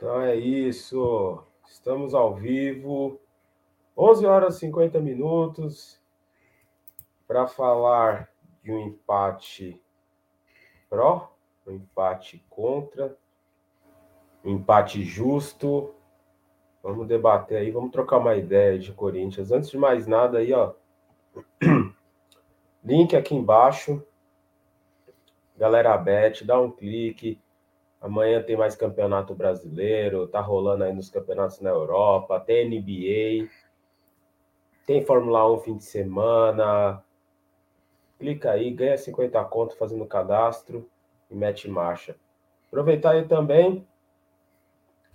Então é isso. Estamos ao vivo. 11 horas e 50 minutos para falar de um empate pró, um empate contra, um empate justo. Vamos debater aí, vamos trocar uma ideia de Corinthians. Antes de mais nada aí, ó, link aqui embaixo. Galera Bet, dá um clique Amanhã tem mais campeonato brasileiro, tá rolando aí nos campeonatos na Europa, tem NBA, tem Fórmula 1 fim de semana. Clica aí, ganha 50 conto fazendo cadastro e mete marcha. Aproveitar aí também,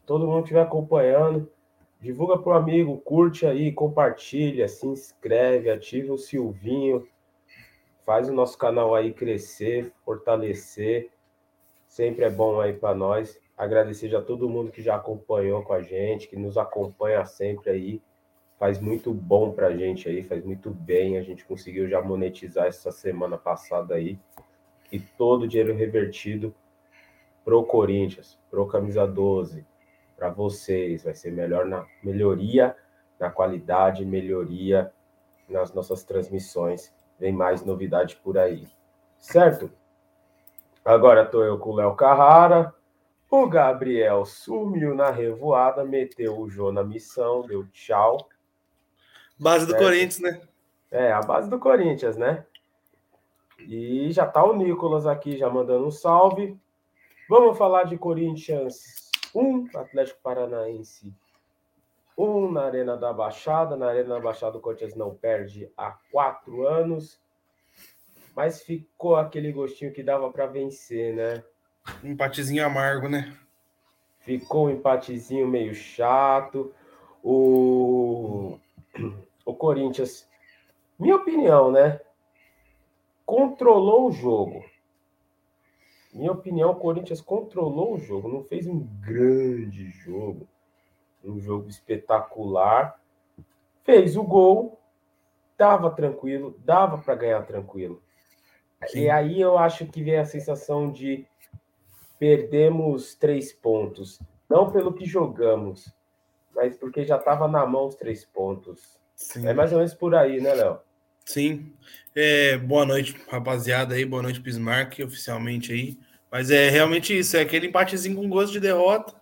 todo mundo que estiver acompanhando, divulga pro amigo, curte aí, compartilha, se inscreve, ativa o Silvinho, faz o nosso canal aí crescer, fortalecer. Sempre é bom aí para nós. Agradecer já todo mundo que já acompanhou com a gente, que nos acompanha sempre aí. Faz muito bom para a gente aí, faz muito bem. A gente conseguiu já monetizar essa semana passada aí. E todo o dinheiro revertido pro Corinthians, pro camisa 12, para vocês. Vai ser melhor na melhoria na qualidade, melhoria nas nossas transmissões. Vem mais novidade por aí. Certo? Agora estou eu com o Léo Carrara. O Gabriel sumiu na revoada, meteu o Jô na missão, deu tchau. Base do? Corinthians, né? É, a base do Corinthians, né? E já tá o Nicolas aqui, já mandando um salve. Vamos falar de Corinthians 1, Atlético Paranaense 1 na Arena da Baixada. Na Arena da Baixada, o Corinthians não perde há quatro anos mas ficou aquele gostinho que dava para vencer, né? Um empatezinho amargo, né? Ficou um empatezinho meio chato. O, o Corinthians, minha opinião, né? Controlou o jogo. Minha opinião, o Corinthians controlou o jogo, não fez um grande jogo, um jogo espetacular. Fez o gol, dava tranquilo, dava para ganhar tranquilo. Sim. E aí eu acho que vem a sensação de perdemos três pontos. Não pelo que jogamos, mas porque já estava na mão os três pontos. Sim. É mais ou menos por aí, né, Léo? Sim. É, boa noite, rapaziada aí. Boa noite, Bismarck, oficialmente aí. Mas é realmente isso, é aquele empatezinho com gosto de derrota.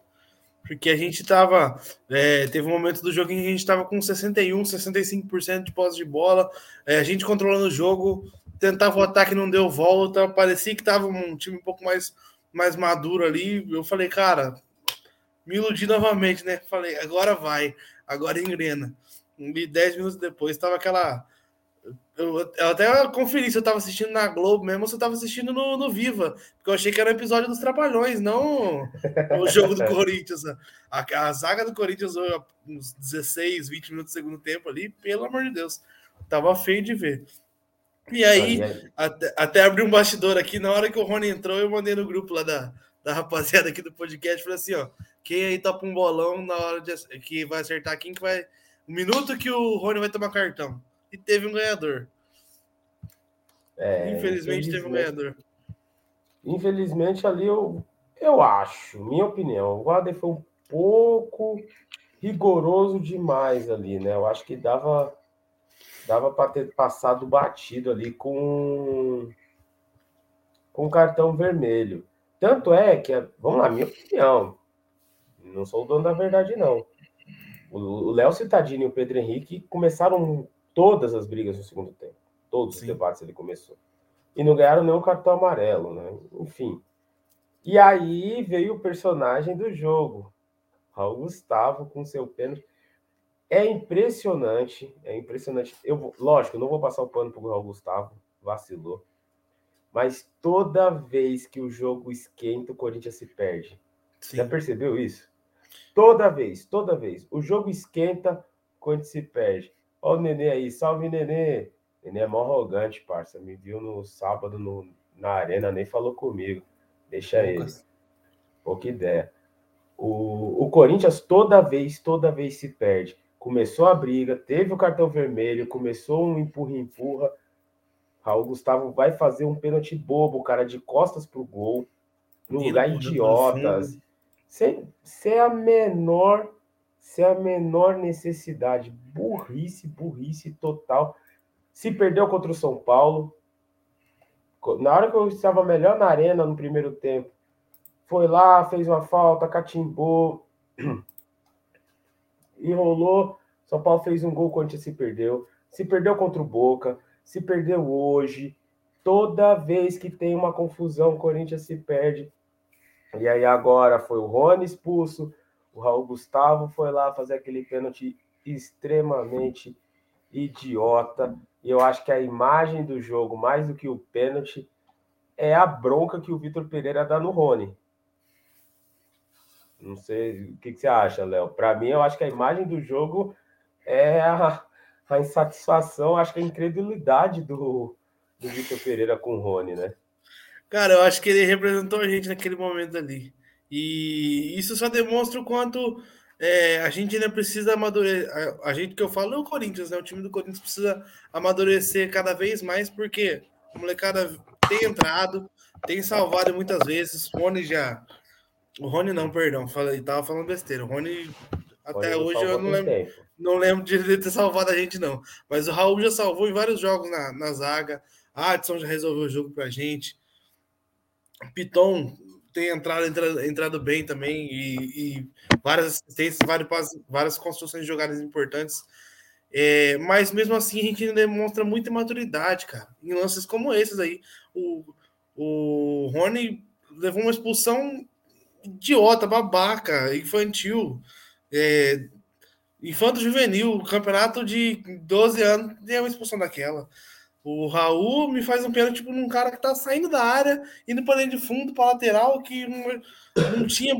Porque a gente tava. É, teve um momento do jogo em que a gente tava com 61, 65% de posse de bola, é, a gente controlando o jogo, tentava o ataque, não deu volta. Parecia que tava um time um pouco mais, mais maduro ali. Eu falei, cara, me iludi novamente, né? Falei, agora vai, agora engrena. E dez minutos depois tava aquela. Eu, eu, até conferi se eu tava assistindo na Globo mesmo ou se eu tava assistindo no, no Viva, porque eu achei que era um episódio dos Trapalhões, não o jogo do Corinthians. A, a zaga do Corinthians, uns 16, 20 minutos do segundo tempo ali, pelo amor de Deus, tava feio de ver. E aí, até, até abri um bastidor aqui, na hora que o Rony entrou, eu mandei no grupo lá da, da rapaziada aqui do podcast, falei assim, ó, quem aí topa um bolão na hora de, que vai acertar quem que vai... O minuto que o Rony vai tomar cartão. E teve um ganhador. É, infelizmente, infelizmente, teve um ganhador. Infelizmente, ali eu, eu acho, minha opinião, o Wader foi um pouco rigoroso demais ali, né? Eu acho que dava dava para ter passado batido ali com com cartão vermelho. Tanto é que, vamos lá, minha opinião, não sou o dono da verdade, não. O Léo Citadini e o Pedro Henrique começaram todas as brigas no segundo tempo. Todos Sim. os debates ele começou. E não ganharam nenhum cartão amarelo, né? Enfim. E aí veio o personagem do jogo, Raul Gustavo, com seu pênalti. É impressionante, é impressionante. Eu, lógico, eu não vou passar o pano para o Raul Gustavo, vacilou. Mas toda vez que o jogo esquenta, o Corinthians se perde. Sim. Já percebeu isso? Toda vez, toda vez. O jogo esquenta, o Corinthians se perde. Ó o Nenê aí, salve Nenê. Nenê é mó arrogante, parça. Me viu no sábado no, na arena, nem falou comigo. Deixa Lucas. ele. Pouca ideia. O, o Corinthians toda vez, toda vez se perde começou a briga, teve o cartão vermelho, começou um empurra-empurra. Raul Gustavo vai fazer um pênalti bobo, cara, de costas pro gol, num lugar idiota, sem, sem a menor sem a menor necessidade. Burrice, burrice total. Se perdeu contra o São Paulo. Na hora que eu estava melhor na arena no primeiro tempo, foi lá, fez uma falta, catimbou, enrolou. São Paulo fez um gol, o Corinthians se perdeu. Se perdeu contra o Boca, se perdeu hoje. Toda vez que tem uma confusão, o Corinthians se perde. E aí agora foi o Rony expulso, o Raul Gustavo foi lá fazer aquele pênalti extremamente idiota. E eu acho que a imagem do jogo, mais do que o pênalti, é a bronca que o Vitor Pereira dá no Rony. Não sei o que, que você acha, Léo. Para mim, eu acho que a imagem do jogo é a, a insatisfação, acho que a incredulidade do, do Vitor Pereira com o Rony, né? Cara, eu acho que ele representou a gente naquele momento ali. E isso só demonstra o quanto é, a gente ainda precisa amadurecer. A, a, gente que eu falo é o Corinthians, né? O time do Corinthians precisa amadurecer cada vez mais, porque a molecada tem entrado, tem salvado muitas vezes. O Rony já. O Rony não, perdão, falei, tava falando besteira. O Rony, até Rony hoje, eu não lembro, não lembro de ele ter salvado a gente, não. Mas o Raul já salvou em vários jogos na, na zaga. A Adson já resolveu o jogo pra gente. Piton tem entrado, entrado, entrado bem também e, e várias assistências, várias, várias construções de jogadas importantes. É, mas mesmo assim a gente demonstra muita maturidade, cara. Em lances como esses aí. O, o Rony levou uma expulsão idiota, babaca, infantil. É, infanto juvenil, campeonato de 12 anos, tem uma expulsão daquela. O Raul me faz um pênalti tipo, num cara que tá saindo da área, indo para dentro de fundo, para lateral, que não, não tinha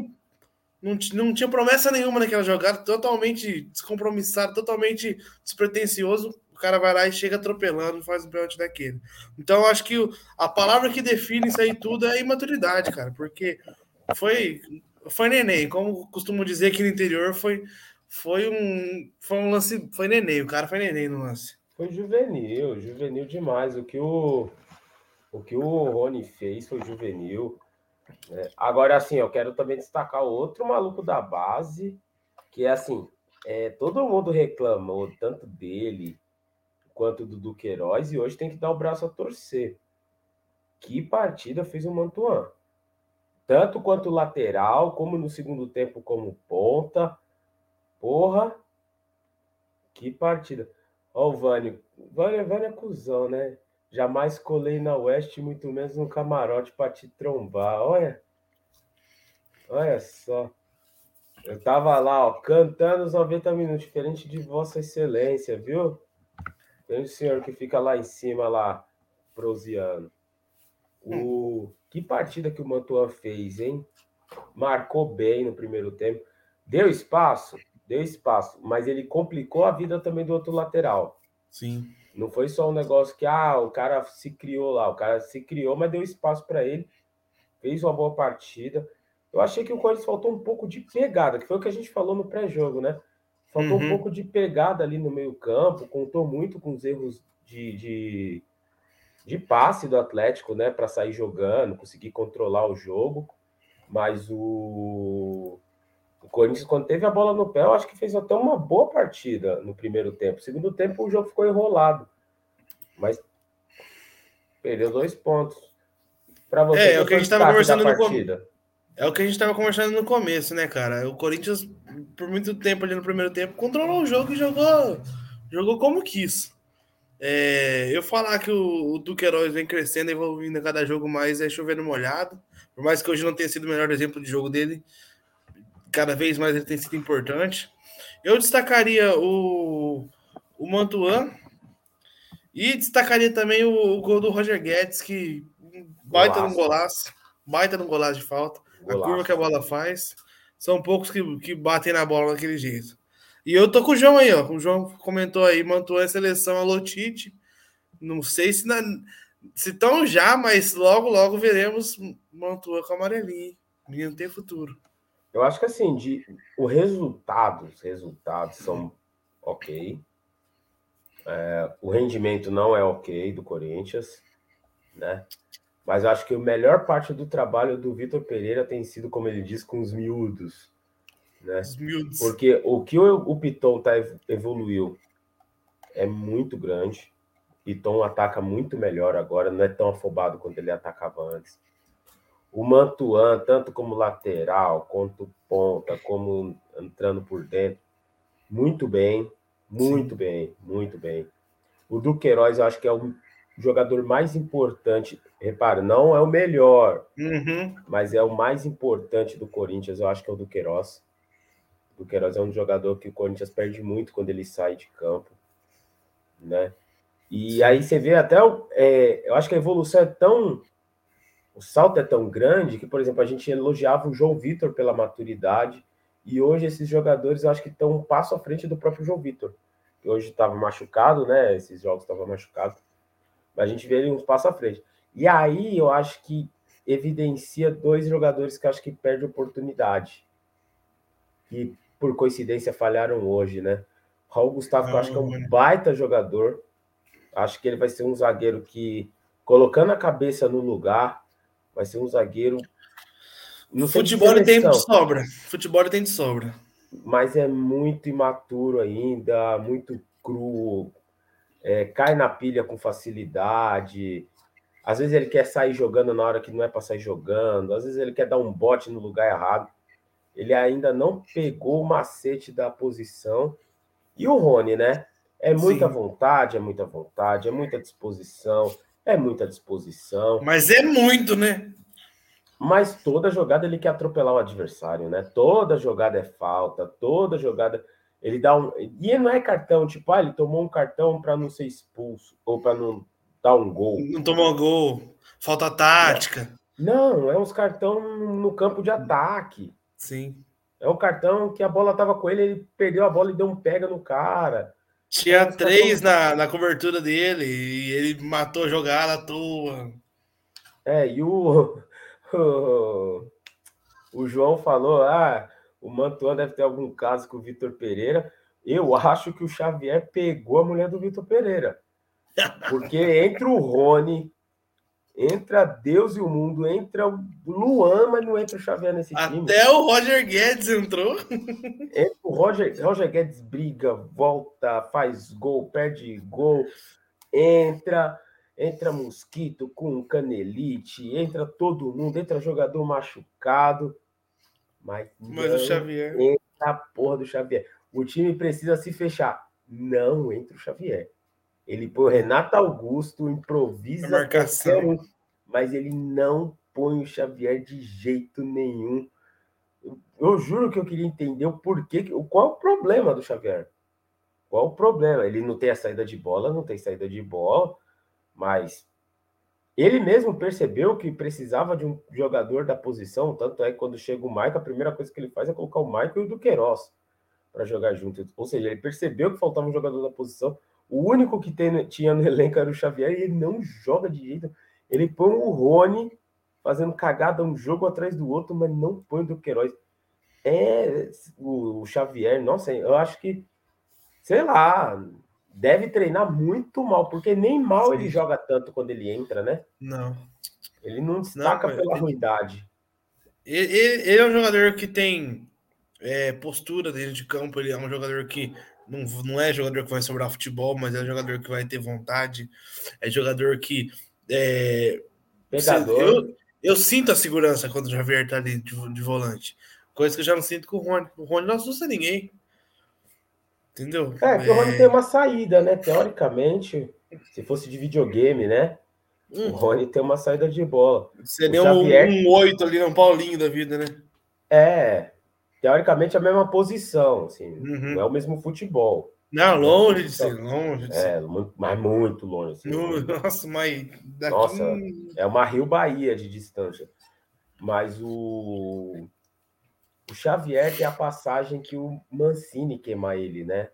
não, não tinha promessa nenhuma naquela jogada, totalmente descompromissado, totalmente despretensioso. O cara vai lá e chega atropelando e faz um pênalti daquele. Então, acho que a palavra que define isso aí tudo é imaturidade, cara, porque foi, foi neném, como costumo dizer aqui no interior, foi, foi, um, foi um lance, foi neném, o cara foi neném no lance. Foi juvenil, juvenil demais. O que o, o, que o Rony fez foi juvenil. É, agora, assim, eu quero também destacar outro maluco da base, que é assim, é, todo mundo reclamou tanto dele quanto do Duqueiroz, e hoje tem que dar o braço a torcer. Que partida fez o Mantuan? Tanto quanto lateral, como no segundo tempo como ponta. Porra, que partida. Ó, o Vânio. Vânio, Vânio é cuzão, né? Jamais colei na West, muito menos no camarote para te trombar. Olha. Olha só. Eu tava lá, ó, cantando os 90 minutos, diferente de Vossa Excelência, viu? Tem o senhor que fica lá em cima, lá, proseando. O... Que partida que o Mantuan fez, hein? Marcou bem no primeiro tempo. Deu espaço? deu espaço, mas ele complicou a vida também do outro lateral. Sim. Não foi só um negócio que ah, o cara se criou lá, o cara se criou, mas deu espaço para ele, fez uma boa partida. Eu achei que o Corinthians faltou um pouco de pegada, que foi o que a gente falou no pré-jogo, né? Faltou uhum. um pouco de pegada ali no meio-campo, contou muito com os erros de, de, de passe do Atlético, né? Para sair jogando, conseguir controlar o jogo. Mas o, o Corinthians, quando teve a bola no pé, eu acho que fez até uma boa partida no primeiro tempo. Segundo tempo, o jogo ficou enrolado. Mas perdeu dois pontos. Para você, é, é o que a gente estava conversando no começo. É o que a gente estava conversando no começo, né, cara? O Corinthians, por muito tempo ali no primeiro tempo, controlou o jogo e jogou, jogou como quis. É, eu falar que o, o Duqueiroz vem crescendo, evoluindo a cada jogo mais, é chovendo molhado. Por mais que hoje não tenha sido o melhor exemplo de jogo dele, cada vez mais ele tem sido importante. Eu destacaria o, o Mantuan e destacaria também o, o gol do Roger Guedes, que baita no golaço, baita no golaço de falta. Golaço. A curva que a bola faz. São poucos que, que batem na bola daquele jeito. E eu tô com o João aí, ó. O João comentou aí, Mantuan é seleção a Lotite. Não sei se na, se estão já, mas logo, logo veremos Mantua com amarelinho. Menino tem futuro. Eu acho que assim, de, o resultado, os resultados são ok. É, o rendimento não é ok do Corinthians, né? Mas eu acho que a melhor parte do trabalho do Vitor Pereira tem sido, como ele diz, com os miúdos. Né? Porque o que o, o Piton tá, evoluiu é muito grande. Piton ataca muito melhor agora, não é tão afobado quanto ele atacava antes. O Mantuan, tanto como lateral, quanto ponta, como entrando por dentro, muito bem, muito Sim. bem, muito bem. O Duqueiroz, eu acho que é o jogador mais importante. Repara, não é o melhor, uhum. mas é o mais importante do Corinthians, eu acho que é o Duqueiroz. O Duqueiroz é um jogador que o Corinthians perde muito quando ele sai de campo, né? E aí você vê até, é, eu acho que a evolução é tão o salto é tão grande que, por exemplo, a gente elogiava o João Vitor pela maturidade, e hoje esses jogadores eu acho que estão um passo à frente do próprio João Vitor, que hoje estava machucado, né? Esses jogos estavam machucados, mas a gente vê ele um passo à frente. E aí eu acho que evidencia dois jogadores que acho que perdem oportunidade, que por coincidência falharam hoje, né? Raul Gustavo, que eu acho que é um baita jogador, acho que ele vai ser um zagueiro que, colocando a cabeça no lugar, vai ser um zagueiro. No futebol tem de sobra. Futebol tem de sobra. Mas é muito imaturo ainda, muito cru, é, cai na pilha com facilidade. Às vezes ele quer sair jogando na hora que não é para sair jogando, às vezes ele quer dar um bote no lugar errado. Ele ainda não pegou o macete da posição. E o Rony, né? É muita Sim. vontade, é muita vontade, é muita disposição, é muita disposição. Mas é muito, né? Mas toda jogada ele quer atropelar o adversário, né? Toda jogada é falta, toda jogada ele dá um. E não é cartão, tipo, ah, ele tomou um cartão para não ser expulso ou para não dar um gol. Não tomou gol, falta tática. Não, é uns cartão no campo de ataque. Sim. É um cartão que a bola tava com ele, ele perdeu a bola e deu um pega no cara. Tinha três na, na cobertura dele e ele matou a jogada à toa. É, e o, o, o João falou: ah, o Mantuan deve ter algum caso com o Vitor Pereira. Eu acho que o Xavier pegou a mulher do Vitor Pereira. Porque entre o Rony, entra Deus e o mundo, entra o Luan, mas não entra o Xavier nesse Até time. Até o Roger Guedes entrou. Entra o Roger, Roger Guedes briga, volta, faz gol, perde gol, entra, entra Mosquito com canelite, entra todo mundo, entra jogador machucado. Mas, mas o Xavier. Entra a porra do Xavier. O time precisa se fechar. Não entra o Xavier. Ele põe o Renato Augusto, improvisa marcação. mas ele não põe o Xavier de jeito nenhum. Eu, eu, juro que eu queria entender o porquê, qual é o problema do Xavier? Qual o problema? Ele não tem a saída de bola, não tem saída de bola, mas ele mesmo percebeu que precisava de um jogador da posição, tanto é que quando chega o Maico, a primeira coisa que ele faz é colocar o Maico e o Duqueiroz para jogar junto. Ou seja, ele percebeu que faltava um jogador da posição o único que tem, tinha no elenco era o Xavier e ele não joga de jeito. Ele põe o Rony fazendo cagada um jogo atrás do outro, mas não põe o Duqueiroz. É o, Xavier, nossa, eu acho que, sei lá, deve treinar muito mal, porque nem mal Sim. ele joga tanto quando ele entra, né? Não. Ele não destaca não, pela ele, ruidade. Ele, ele, é um jogador que tem é, postura dentro de campo, ele é um jogador que não, não é jogador que vai sobrar futebol, mas é jogador que vai ter vontade. É jogador que. É, Pegador. Eu, eu sinto a segurança quando o Javier tá ali de, de, volante. Coisa que eu já não sinto com o Rony. O Rony não assusta ninguém. Entendeu? É, que é... o Rony tem uma saída, né? Teoricamente, se fosse de videogame, né? Hum. O Rony tem uma saída de bola. Seria o Xavier... um, um 8 ali, um Paulinho da vida, né? É, teoricamente a mesma posição, assim, uhum. não é o mesmo futebol. Não, longe de ser, longe de é, muito, mas muito longe. Assim, nossa, mas daqui... Nossa, é uma Rio Bahia de distância. Mas o, o Xavier tem a passagem que o Mancini queima ele, né?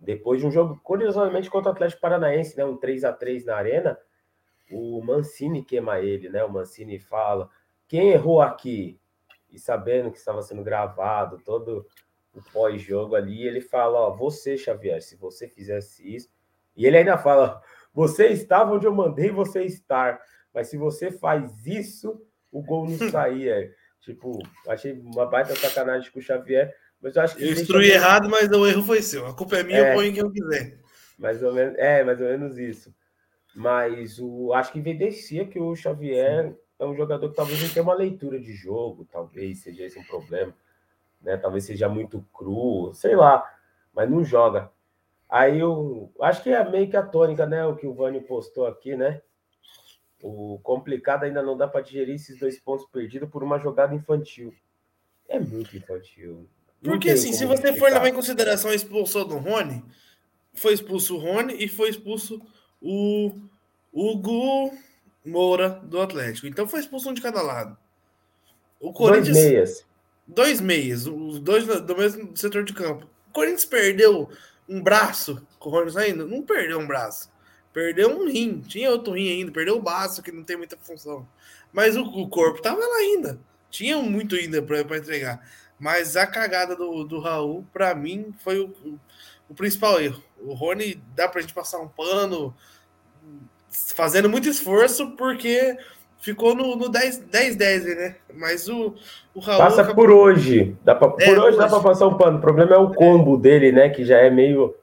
Depois de um jogo, curiosamente, contra o Atlético Paranaense, né? Um 3 a 3 na arena, o Mancini queima ele, né? O Mancini fala: quem errou aqui? E sabendo que estava sendo gravado todo o pós-jogo ali, ele fala: Ó, você, Xavier, se você fizesse isso. E ele ainda fala: Você estava onde eu mandei você estar. Mas se você faz isso, o gol não saía. tipo, achei uma baita sacanagem com o Xavier. Mas eu acho que. Eu instruí errado, mas o erro foi seu. A culpa é minha, é, eu ponho quem eu quiser. Mais ou menos, é, mais ou menos isso. Mas o, acho que evidencia que o Xavier é um jogador que talvez não tenha uma leitura de jogo, talvez seja esse um problema. Né? Talvez seja muito cru, sei lá, mas não joga. Aí eu acho que é meio que a tônica, né? O que o Vânio postou aqui, né? O complicado ainda não dá para digerir esses dois pontos perdidos por uma jogada infantil. É muito infantil. Porque assim, se você for levar em consideração a expulsão do Rony, foi expulso o Rony e foi expulso o Hugo Moura do Atlético. Então foi expulso um de cada lado. O Corinthians. Dois meias. Dois meias, os dois do mesmo setor de campo. O Corinthians perdeu um braço com o Rony saindo? Não perdeu um braço. Perdeu um rim. Tinha outro rim ainda. Perdeu o baço, que não tem muita função. Mas o, o corpo tava lá ainda. Tinha muito ainda para entregar. Mas a cagada do, do Raul, para mim, foi o, o principal erro. O Rony dá pra gente passar um pano, fazendo muito esforço, porque ficou no, no 10-10, né? Mas o, o Raul. Passa acabou... por hoje. Dá pra, é, por hoje, hoje dá pra passar um pano. O problema é o combo é. dele, né? Que já é meio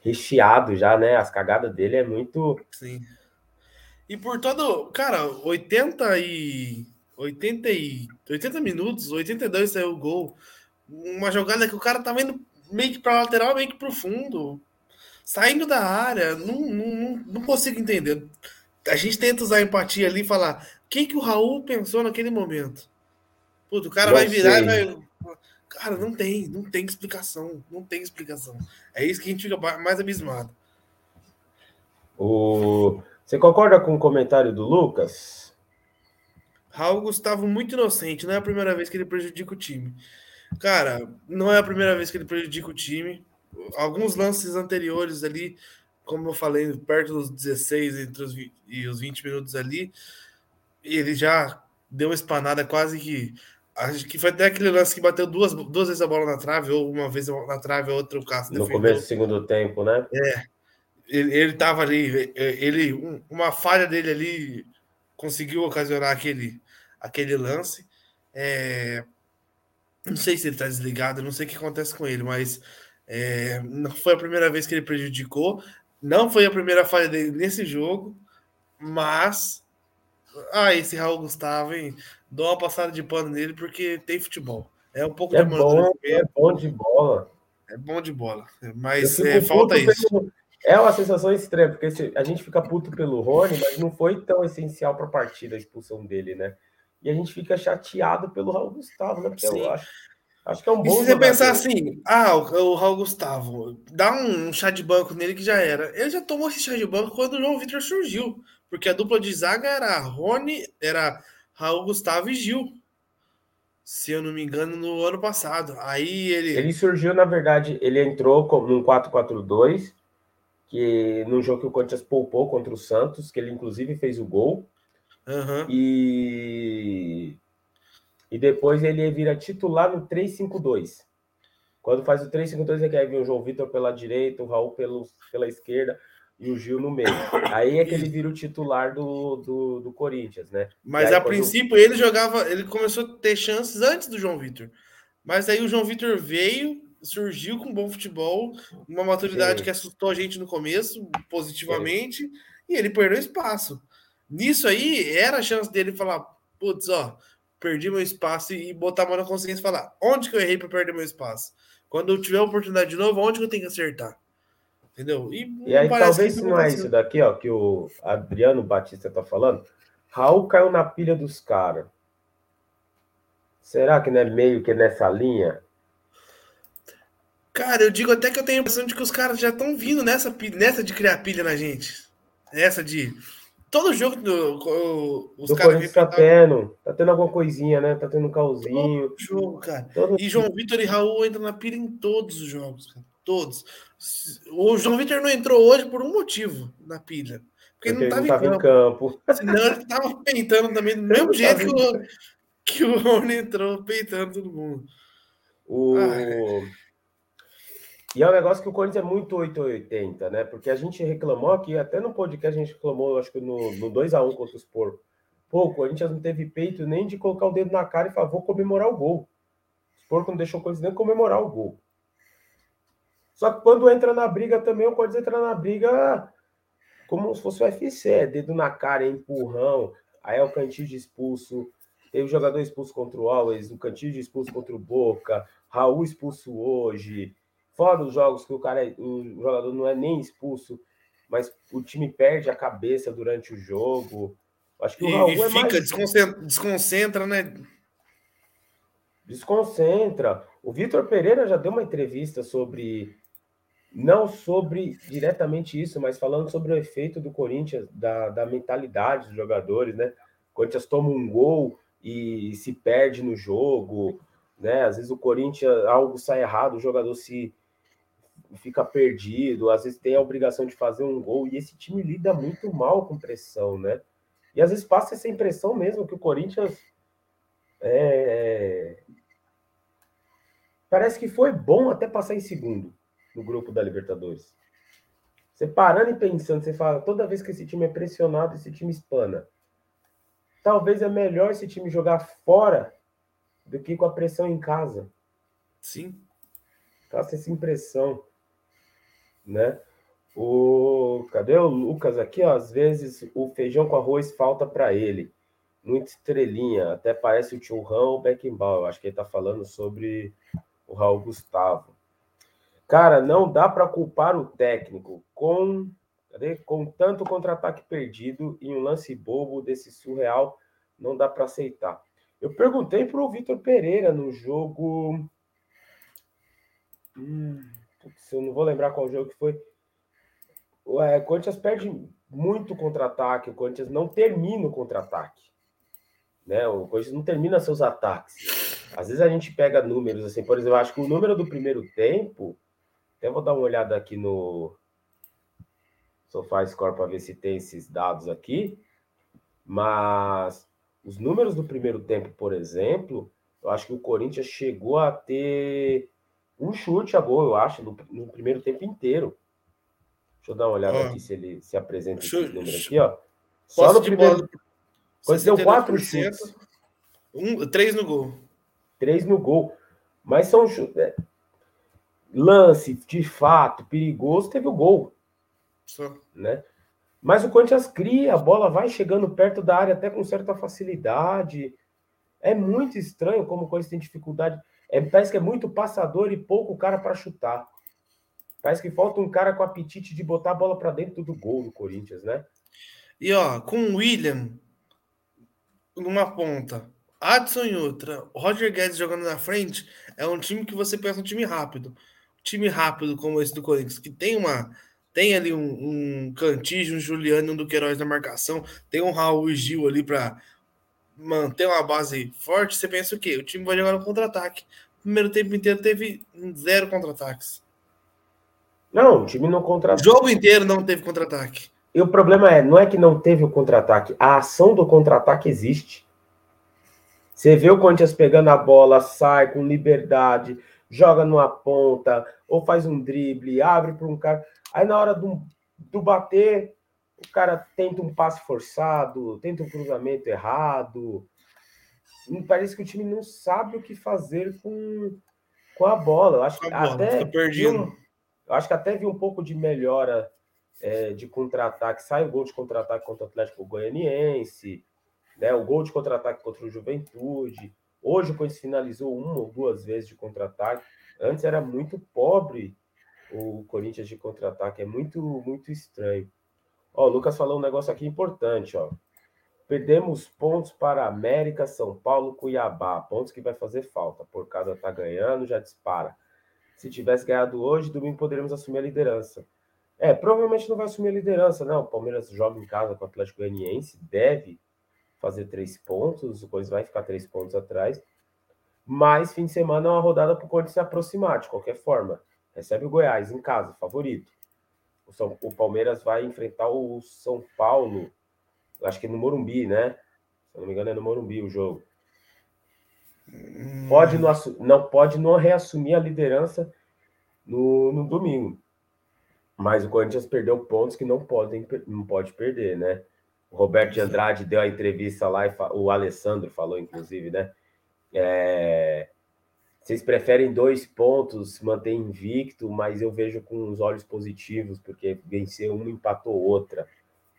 recheado, já, né? As cagadas dele é muito. Sim. E por todo. Cara, 80 e. 80 e. 80 minutos, 82 saiu o gol. Uma jogada que o cara tava indo meio que para lateral, meio que para o fundo, saindo da área. Não, não, não consigo entender. A gente tenta usar empatia ali e falar o que, que o Raul pensou naquele momento. Puta, o cara vai virar e vai. Cara, não tem, não tem explicação. Não tem explicação. É isso que a gente fica mais abismado. O... Você concorda com o comentário do Lucas? Raul Gustavo muito inocente, não é a primeira vez que ele prejudica o time. Cara, não é a primeira vez que ele prejudica o time. Alguns lances anteriores ali, como eu falei, perto dos 16 entre os, e os 20 minutos ali, ele já deu uma espanada quase que. Acho que foi até aquele lance que bateu duas, duas vezes a bola na trave, ou uma vez na trave, outra o Cássio No defendeu. começo do segundo tempo, né? É. Ele, ele tava ali, ele, uma falha dele ali conseguiu ocasionar aquele, aquele lance. É, não sei se ele tá desligado, não sei o que acontece com ele, mas é, não foi a primeira vez que ele prejudicou, não foi a primeira falha dele nesse jogo, mas. Ah, esse Raul Gustavo, hein? Dou uma passada de pano nele porque tem futebol. É um pouco é de bom, É bom de bola. É bom de bola. Mas é, falta isso. Pelo... É uma sensação estranha, porque a gente fica puto pelo Rony, mas não foi tão essencial para a partida a expulsão dele, né? e a gente fica chateado pelo Raul Gustavo, né? Porque Sim. eu acho, acho que é um bom. E se você pensar assim, ah, o, o, Raul Gustavo, dá um, chá de banco nele que já era. Ele já tomou esse chá de banco quando o João Vitor surgiu, porque a dupla de zaga era Rony, era Raul Gustavo e Gil. Se eu não me engano, no ano passado. Aí ele. Ele surgiu, na verdade, ele entrou num 4-4-2, que no jogo que o Corinthians poupou contra o Santos, que ele inclusive fez o gol. Uhum. E, e depois ele vira titular no 3-5-2. Quando faz o 3-5-2, é que aí vem o João Vitor pela direita, o Raul pelo, pela esquerda e o Gil no meio. Aí é que ele vira o titular do, do, do Corinthians, né? Mas a princípio ele jogava, ele começou a ter chances antes do João Vitor. Mas aí o João Vitor veio, surgiu com bom futebol, uma maturidade Sim. que assustou a gente no começo, positivamente, Sim. e ele perdeu espaço. Nisso aí, era a chance dele falar: putz, ó, perdi meu espaço e botar a mão na consciência e falar: onde que eu errei para perder meu espaço? Quando eu tiver a oportunidade de novo, onde que eu tenho que acertar? Entendeu? E, e aí, talvez se não é isso daqui, ó, que o Adriano Batista tá falando. Raul caiu na pilha dos caras. Será que não é meio que nessa linha? Cara, eu digo até que eu tenho a impressão de que os caras já estão vindo nessa, nessa de criar pilha na gente. Essa de Todo jogo do, os caras. Tá tendo, tá tendo alguma coisinha, né? Tá tendo um calzinho. Todo jogo, cara. Todo... E João Vitor e Raul entram na pilha em todos os jogos, cara. Todos. O João Vitor não entrou hoje por um motivo na pilha. Porque, porque ele não estava em, campo. Senão ele tava peitando também, do mesmo jeito que o, que o Rony entrou peitando todo mundo. O. Ah, e é um negócio que o Corinthians é muito 880, né? Porque a gente reclamou aqui, até no podcast a gente reclamou, acho que no, no 2x1 contra os porcos, Pô, o Corinthians não teve peito nem de colocar o dedo na cara e falar, vou comemorar o gol. O Porco não deixou o Corinthians nem comemorar o gol. Só que quando entra na briga também, o Corinthians entra na briga como se fosse o UFC, é dedo na cara, é empurrão, aí é o Cantillo expulso, teve jogador expulso contra o Always, o Cantillo expulso contra o Boca, Raul expulso hoje, fora os jogos que o cara, o jogador não é nem expulso, mas o time perde a cabeça durante o jogo. Acho que o Raul e é fica, mais... desconcentra, desconcentra, né? Desconcentra. O Vitor Pereira já deu uma entrevista sobre não sobre diretamente isso, mas falando sobre o efeito do Corinthians, da, da mentalidade dos jogadores, né? O Corinthians toma um gol e se perde no jogo, né? Às vezes o Corinthians, algo sai errado, o jogador se fica perdido, às vezes tem a obrigação de fazer um gol, e esse time lida muito mal com pressão, né? E às vezes passa essa impressão mesmo que o Corinthians é... parece que foi bom até passar em segundo no grupo da Libertadores. Você parando e pensando, você fala, toda vez que esse time é pressionado, esse time espana. Talvez é melhor esse time jogar fora do que com a pressão em casa. Sim. Passa essa impressão, né? O cadê o Lucas aqui? Ó? Às vezes o feijão com arroz falta para ele. Muita estrelinha, até parece o Churrão ou Beckenbauer. Acho que ele está falando sobre o Raul Gustavo. Cara, não dá para culpar o técnico com, cadê? com tanto contra-ataque perdido e um lance bobo desse surreal, não dá para aceitar. Eu perguntei para o Vitor Pereira no jogo. Hum, eu não vou lembrar qual jogo que foi. O é, Corinthians perde muito contra-ataque, o Corinthians não termina o contra-ataque. Né? O Corinthians não termina seus ataques. Às vezes a gente pega números assim, por exemplo, acho que o número do primeiro tempo até vou dar uma olhada aqui no SofaScore para ver se tem esses dados aqui. Mas os números do primeiro tempo, por exemplo, eu acho que o Corinthians chegou a ter um chute a gol, eu acho, no, no primeiro tempo inteiro. Deixa eu dar uma olhada ah. aqui se ele se apresenta esse número aqui, ó. Só no primeiro. Quando deu quatro chutes. Um, três no gol. Três no gol. Mas são chutes. É, lance de fato perigoso, teve o gol. Né? Mas o Corinthians cria, a bola vai chegando perto da área até com certa facilidade. É muito estranho como o Corinthians tem dificuldade. É, parece que é muito passador e pouco cara para chutar. Parece que falta um cara com apetite de botar a bola para dentro do gol do Corinthians, né? E ó, com o William numa ponta, Adson em outra, Roger Guedes jogando na frente, é um time que você pensa um time rápido time rápido como esse do Corinthians, que tem uma tem ali um, um Cantígio, um Juliano, um Duqueiroz na marcação, tem um Raul e Gil ali para manter uma base forte, você pensa o quê? O time vai jogar no contra-ataque. primeiro tempo inteiro teve zero contra-ataques. Não, o time não contra-ataque. O jogo inteiro não teve contra-ataque. E o problema é, não é que não teve o contra-ataque, a ação do contra-ataque existe. Você vê o Corinthians pegando a bola, sai com liberdade, joga numa ponta, ou faz um drible, abre para um cara. Aí na hora do, do bater, o cara tenta um passe forçado, tenta um cruzamento errado. Parece que o time não sabe o que fazer com, com a bola. Eu acho que até vi um, eu acho que até vi um pouco de melhora é, de contra-ataque. Sai o gol de contra-ataque contra o Atlético Goianiense, né? O gol de contra-ataque contra o Juventude. Hoje o Corinthians finalizou uma ou duas vezes de contra-ataque. Antes era muito pobre o Corinthians de contra-ataque. É muito, muito estranho. Ó, o Lucas falou um negócio aqui importante, ó. Perdemos pontos para América, São Paulo, Cuiabá. Pontos que vai fazer falta. Por causa tá ganhando, já dispara. Se tivesse ganhado hoje, domingo poderíamos assumir a liderança. É, provavelmente não vai assumir a liderança, não. O Palmeiras joga em casa com o Atlético Goianiense, deve fazer três pontos, o Corinthians vai ficar três pontos atrás. Mas fim de semana é uma rodada para o Corinthians se aproximar, de qualquer forma. Recebe o Goiás em casa, favorito. O, São, o Palmeiras vai enfrentar o São Paulo, acho que no Morumbi, né? Se não me engano, é no Morumbi o jogo. Hum. Pode não, não, pode não reassumir a liderança no, no domingo. Mas o Corinthians perdeu pontos que não, podem, não pode perder, né? O Roberto de Andrade deu a entrevista lá, e o Alessandro falou, inclusive, né? É, vocês preferem dois pontos, manter invicto, mas eu vejo com os olhos positivos, porque venceu uma, empatou outra,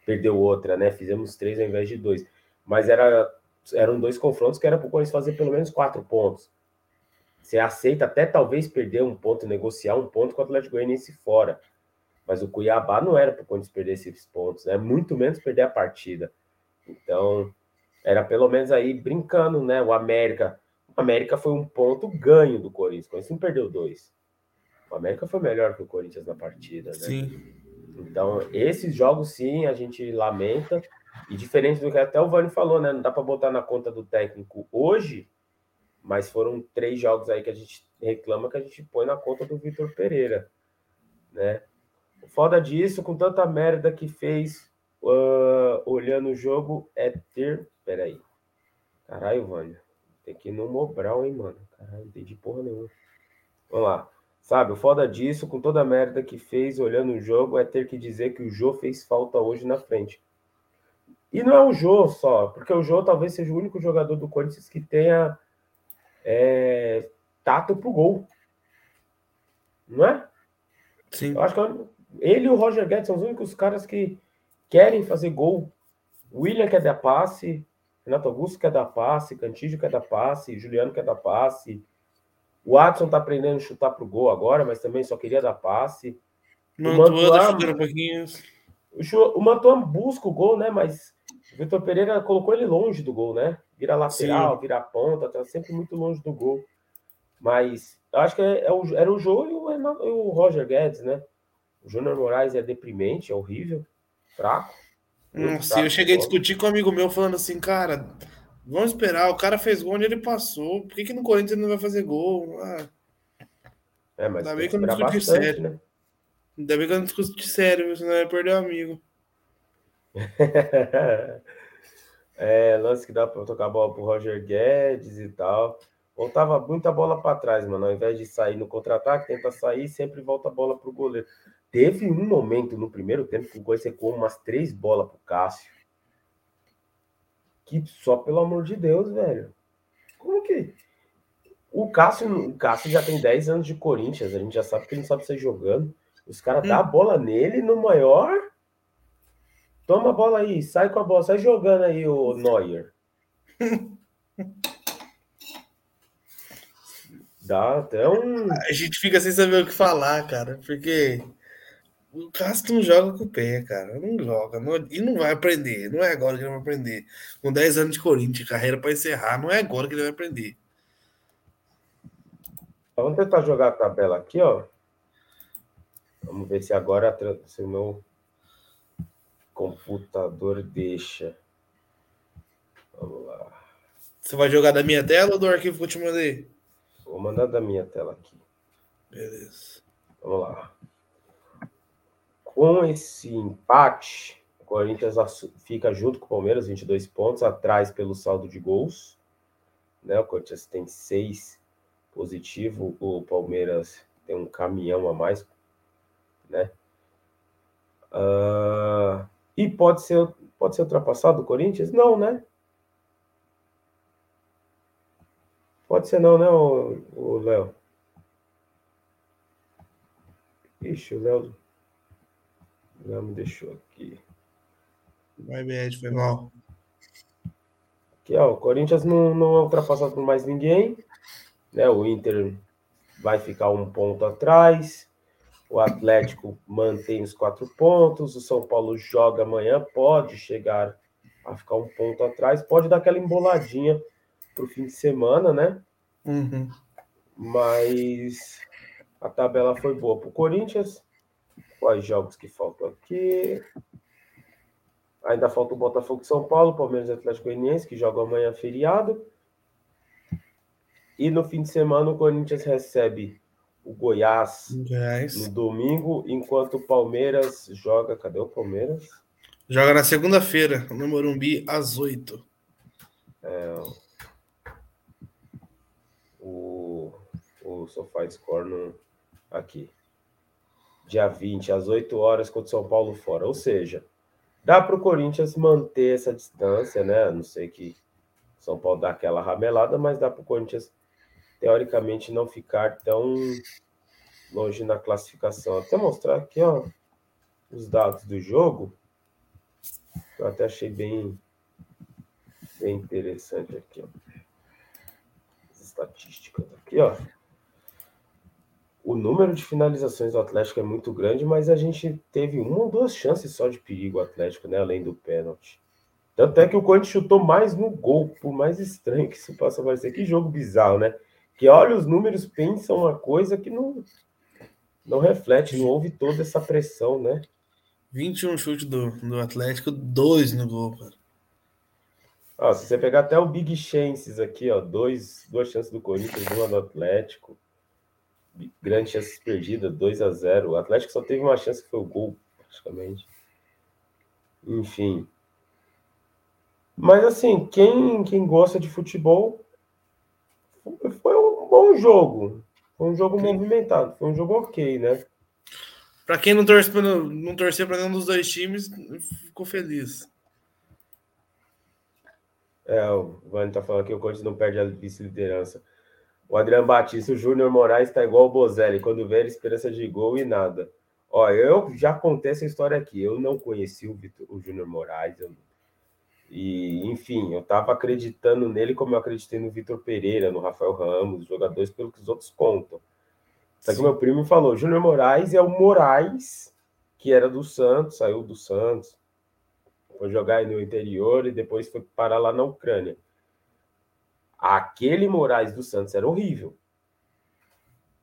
perdeu outra, né? Fizemos três ao invés de dois. Mas era, eram dois confrontos que era para o Corinthians fazer pelo menos quatro pontos. Você aceita até talvez perder um ponto, negociar um ponto com o Atlético Goianiense fora. Mas o Cuiabá não era para o Corinthians perder esses pontos, né? Muito menos perder a partida. Então, era pelo menos aí brincando, né? O América América foi um ponto ganho do Corinthians. O Corinthians não perdeu dois. O América foi melhor que o Corinthians na partida, né? Sim. Então, esses jogos, sim, a gente lamenta. E diferente do que até o Vani falou, né? Não dá para botar na conta do técnico hoje, mas foram três jogos aí que a gente reclama que a gente põe na conta do Vitor Pereira, né? O foda disso, com tanta merda que fez uh, olhando o jogo, é ter. Peraí. Caralho, Vânia. Tem que ir no Mobral, hein, mano. Caralho, não entendi porra nenhuma. Vamos lá. Sabe, o foda disso, com toda a merda que fez olhando o jogo, é ter que dizer que o Jô fez falta hoje na frente. E não é o Jô só, porque o Jô talvez seja o único jogador do Corinthians que tenha é, tato pro gol. Não é? Sim. Eu acho que ele e o Roger Guedes são os únicos caras que querem fazer gol. O William quer dar passe, Renato Augusto quer dar passe, Cantígio quer dar passe, Juliano quer dar passe. O Adson tá aprendendo a chutar pro gol agora, mas também só queria dar passe. o Mantuan, tá um O Mantuan busca o gol, né? Mas o Vitor Pereira colocou ele longe do gol, né? Vira lateral, Sim. vira ponta, tá sempre muito longe do gol. Mas acho que é, é o, era o Jô e o, e o Roger Guedes, né? O Júnior Moraes é deprimente, é horrível, fraco. Nossa, eu cheguei a discutir com um amigo meu falando assim, cara, vamos esperar, o cara fez gol onde ele passou. Por que, que no Corinthians ele não vai fazer gol? Ah, é, mas Ainda bem que eu não discuti bastante, sério. Né? Ainda bem que eu não discuti sério, senão eu ia perder o amigo. é, lance que dá para tocar a bola pro Roger Guedes e tal. Voltava muita bola para trás, mano. Ao invés de sair no contra-ataque, tenta sair sempre volta a bola pro goleiro. Teve um momento no primeiro tempo que o Goiás secou umas três bolas pro Cássio. Que só pelo amor de Deus, velho. Como que. O Cássio, o Cássio já tem 10 anos de Corinthians, a gente já sabe que ele não sabe sair jogando. Os caras hum. dão a bola nele no maior. Toma a bola aí, sai com a bola, sai jogando aí, o Neuer. Dá até um. A gente fica sem saber o que falar, cara, porque o Castro não joga com o pé, cara. Não joga. Não, e não vai aprender. Não é agora que ele vai aprender. Com 10 anos de Corinthians, carreira para encerrar, não é agora que ele vai aprender. Vamos tentar jogar a tabela aqui, ó. Vamos ver se agora se o meu computador deixa. Vamos lá. Você vai jogar da minha tela ou do arquivo que eu te mandei? Vou mandar da minha tela aqui. Beleza. Vamos lá. Com esse empate, o Corinthians fica junto com o Palmeiras, 22 pontos, atrás pelo saldo de gols. Né? O Corinthians tem seis positivo, o Palmeiras tem um caminhão a mais. Né? Uh, e pode ser, pode ser ultrapassado o Corinthians? Não, né? Pode ser não, né, o Léo? Ixi, o Léo já me deixou aqui. Vai, BR, foi mal. Aqui, ó, o Corinthians não, não é ultrapassado por mais ninguém. Né? O Inter vai ficar um ponto atrás. O Atlético mantém os quatro pontos. O São Paulo joga amanhã, pode chegar a ficar um ponto atrás. Pode dar aquela emboladinha para o fim de semana, né? Uhum. Mas a tabela foi boa para o Corinthians. Quais jogos que faltam aqui? Ainda falta o Botafogo São Paulo, Palmeiras e Atlético Goianiense, que jogam amanhã feriado. E no fim de semana o Corinthians recebe o Goiás no domingo, enquanto o Palmeiras joga. Cadê o Palmeiras? Joga na segunda-feira, no Morumbi, às 8. É, o, o SofaScore no, aqui dia 20, às 8 horas, contra o São Paulo fora. Ou seja, Dá para o Corinthians manter essa distância, né? Não sei que São Paulo dá aquela ramelada, mas dá para o Corinthians, teoricamente, não ficar tão longe na classificação. Até mostrar aqui, ó, os dados do jogo. Eu até achei bem, bem interessante aqui, ó. As estatísticas aqui, ó. O número de finalizações do Atlético é muito grande, mas a gente teve uma ou duas chances só de perigo Atlético, né? Além do pênalti. Tanto é que o Corinthians chutou mais no gol, por mais estranho que isso possa parecer. Que jogo bizarro, né? Que olha, os números pensam uma coisa que não, não reflete, não houve toda essa pressão, né? 21 chutes do, do Atlético, dois no gol, cara. Ó, se você pegar até o Big Chances aqui, ó, dois, duas chances do Corinthians, uma do Atlético. Grande chances perdidas, 2 a 0 O Atlético só teve uma chance que foi o gol, praticamente. Enfim. Mas assim, quem, quem gosta de futebol foi um bom jogo. Foi um jogo movimentado, foi um jogo ok, né? Para quem não torce pra, não torcer para nenhum dos dois times, ficou feliz. É, o Vani tá falando que o Corinthians não perde a vice-liderança. O Adriano Batista, o Júnior Moraes tá igual o Bozelli, quando vê a esperança de gol e nada. Ó, eu já contei essa história aqui. Eu não conheci o, o Júnior Moraes. Eu, e, enfim, eu tava acreditando nele como eu acreditei no Vitor Pereira, no Rafael Ramos, jogadores pelo que os outros contam. Só que meu primo falou: Júnior Moraes é o Moraes, que era do Santos, saiu do Santos, foi jogar no interior e depois foi parar lá na Ucrânia. Aquele Moraes do Santos era horrível.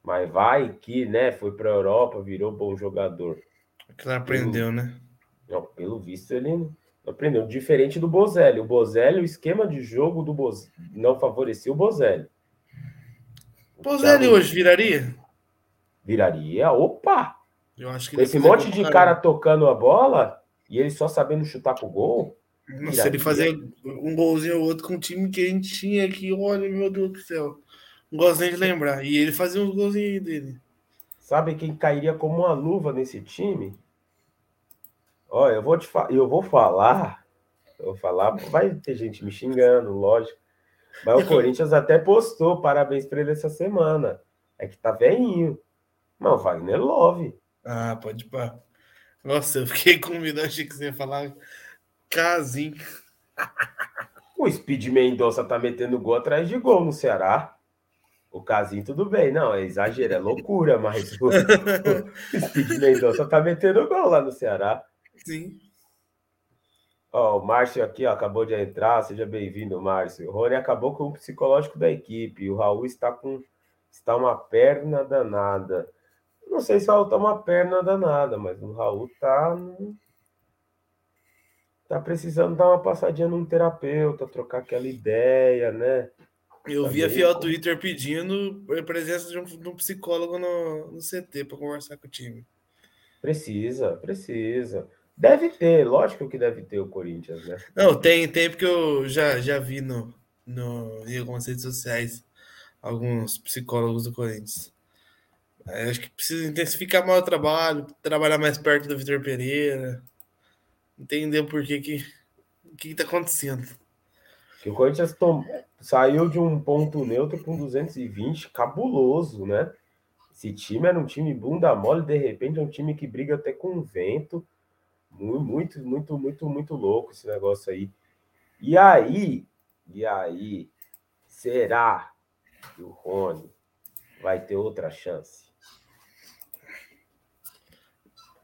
Mas vai que, né, foi para a Europa, virou bom jogador. Que aprendeu, pelo, né? Não, pelo visto ele aprendeu. Diferente do Bozelli. O Bozelli, o esquema de jogo do Bozelli não favorecia o Bozelli. Bozelli hoje viraria? Viraria, opa! Eu acho que esse monte de cara tocando a bola e ele só sabendo chutar pro gol. Nossa, se ele fazer um golzinho ou outro com o time que a gente tinha aqui, olha, meu Deus do céu. Não gosto nem de lembrar. E ele fazia uns golzinhos dele. Sabe quem cairia como uma luva nesse time? Olha, eu vou te fa... eu vou falar, eu vou falar, vai ter gente me xingando, lógico. Mas o Corinthians até postou parabéns para ele essa semana. É que tá velhinho. Não, Wagner Love. Ah, pode pá. Nossa, eu fiquei com medo, achei que você ia falar casinho. O Speed Mendonça tá metendo gol atrás de gol no Ceará. O Casinho, tudo bem. Não, é exagero, é loucura, mas o, o Speed Mendonça tá metendo gol lá no Ceará. Sim. Ó, o Márcio aqui ó, acabou de entrar. Seja bem-vindo, Márcio. O Rony acabou com o psicológico da equipe. O Raul está com está uma perna danada. Não sei se o Raul tá uma perna danada, mas o Raul tá. Tá precisando dar uma passadinha num terapeuta, trocar aquela ideia, né? Eu vi a Fiel Twitter pedindo a presença de um, de um psicólogo no, no CT para conversar com o time. Precisa, precisa. Deve ter, lógico que deve ter o Corinthians, né? Não, tem, tem porque eu já, já vi no, no, em algumas redes sociais alguns psicólogos do Corinthians. Eu acho que precisa intensificar mais o trabalho, trabalhar mais perto do Vitor Pereira, entender porquê que o que está acontecendo. Que o Corinthians tom... saiu de um ponto neutro com 220, cabuloso, né? Esse time era um time bunda mole, de repente é um time que briga até com o vento. Muito, muito, muito, muito louco esse negócio aí. E aí, e aí, será que o Rony vai ter outra chance?